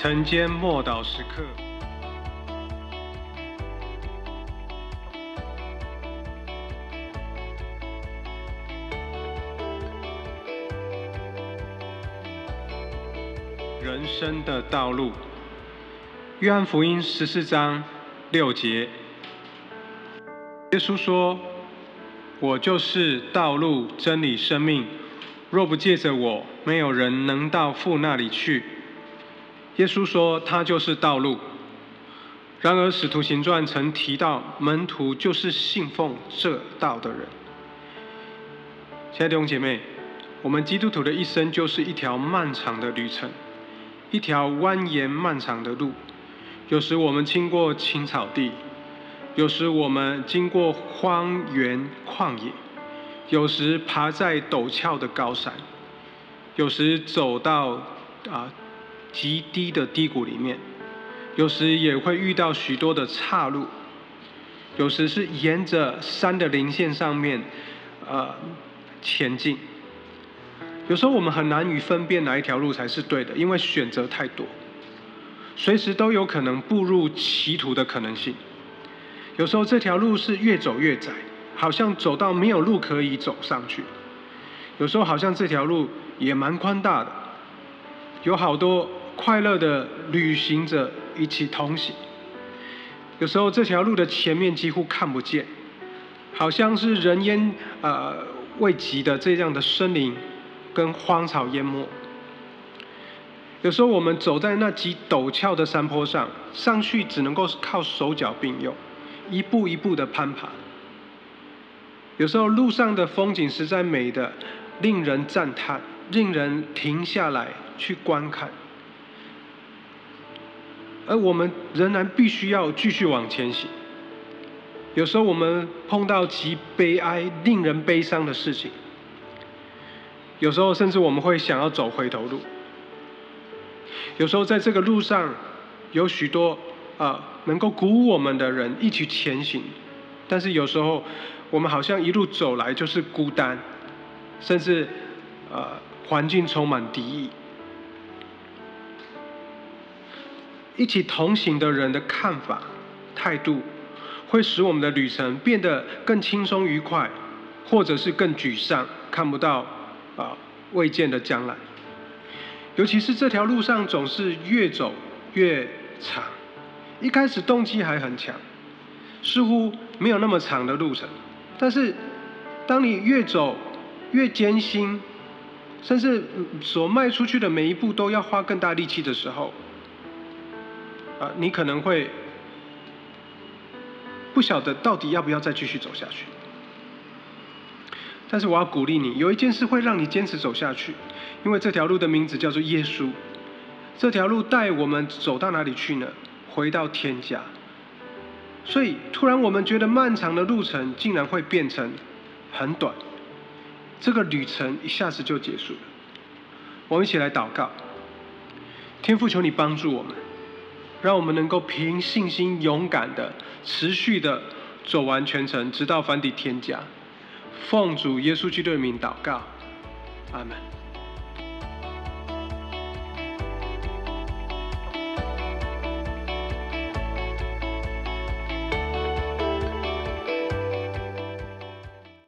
晨间默祷时刻，人生的道路。约翰福音十四章六节，耶稣说：“我就是道路、真理、生命。若不借着我，没有人能到父那里去。”耶稣说他就是道路。然而，使徒行传曾提到，门徒就是信奉这道的人。亲爱的弟兄姐妹，我们基督徒的一生就是一条漫长的旅程，一条蜿蜒漫长的路。有时我们经过青草地，有时我们经过荒原旷野，有时爬在陡峭的高山，有时走到啊。极低的低谷里面，有时也会遇到许多的岔路，有时是沿着山的零线上面，呃，前进。有时候我们很难于分辨哪一条路才是对的，因为选择太多，随时都有可能步入歧途的可能性。有时候这条路是越走越窄，好像走到没有路可以走上去；有时候好像这条路也蛮宽大的，有好多。快乐的旅行者一起同行。有时候这条路的前面几乎看不见，好像是人烟呃未及的这样的森林跟荒草淹没。有时候我们走在那几陡峭的山坡上，上去只能够靠手脚并用，一步一步的攀爬。有时候路上的风景实在美的令人赞叹，令人停下来去观看。而我们仍然必须要继续往前行。有时候我们碰到极悲哀、令人悲伤的事情，有时候甚至我们会想要走回头路。有时候在这个路上，有许多啊能够鼓舞我们的人一起前行，但是有时候我们好像一路走来就是孤单，甚至呃环境充满敌意。一起同行的人的看法、态度，会使我们的旅程变得更轻松愉快，或者是更沮丧，看不到啊未见的将来。尤其是这条路上总是越走越长，一开始动机还很强，似乎没有那么长的路程，但是当你越走越艰辛，甚至所迈出去的每一步都要花更大力气的时候。啊，你可能会不晓得到底要不要再继续走下去。但是我要鼓励你，有一件事会让你坚持走下去，因为这条路的名字叫做耶稣。这条路带我们走到哪里去呢？回到天家。所以，突然我们觉得漫长的路程竟然会变成很短，这个旅程一下子就结束了。我们一起来祷告，天父，求你帮助我们。让我们能够凭信心、勇敢的、持续的走完全程，直到凡底天家。奉主耶稣基督的名祷告，阿门。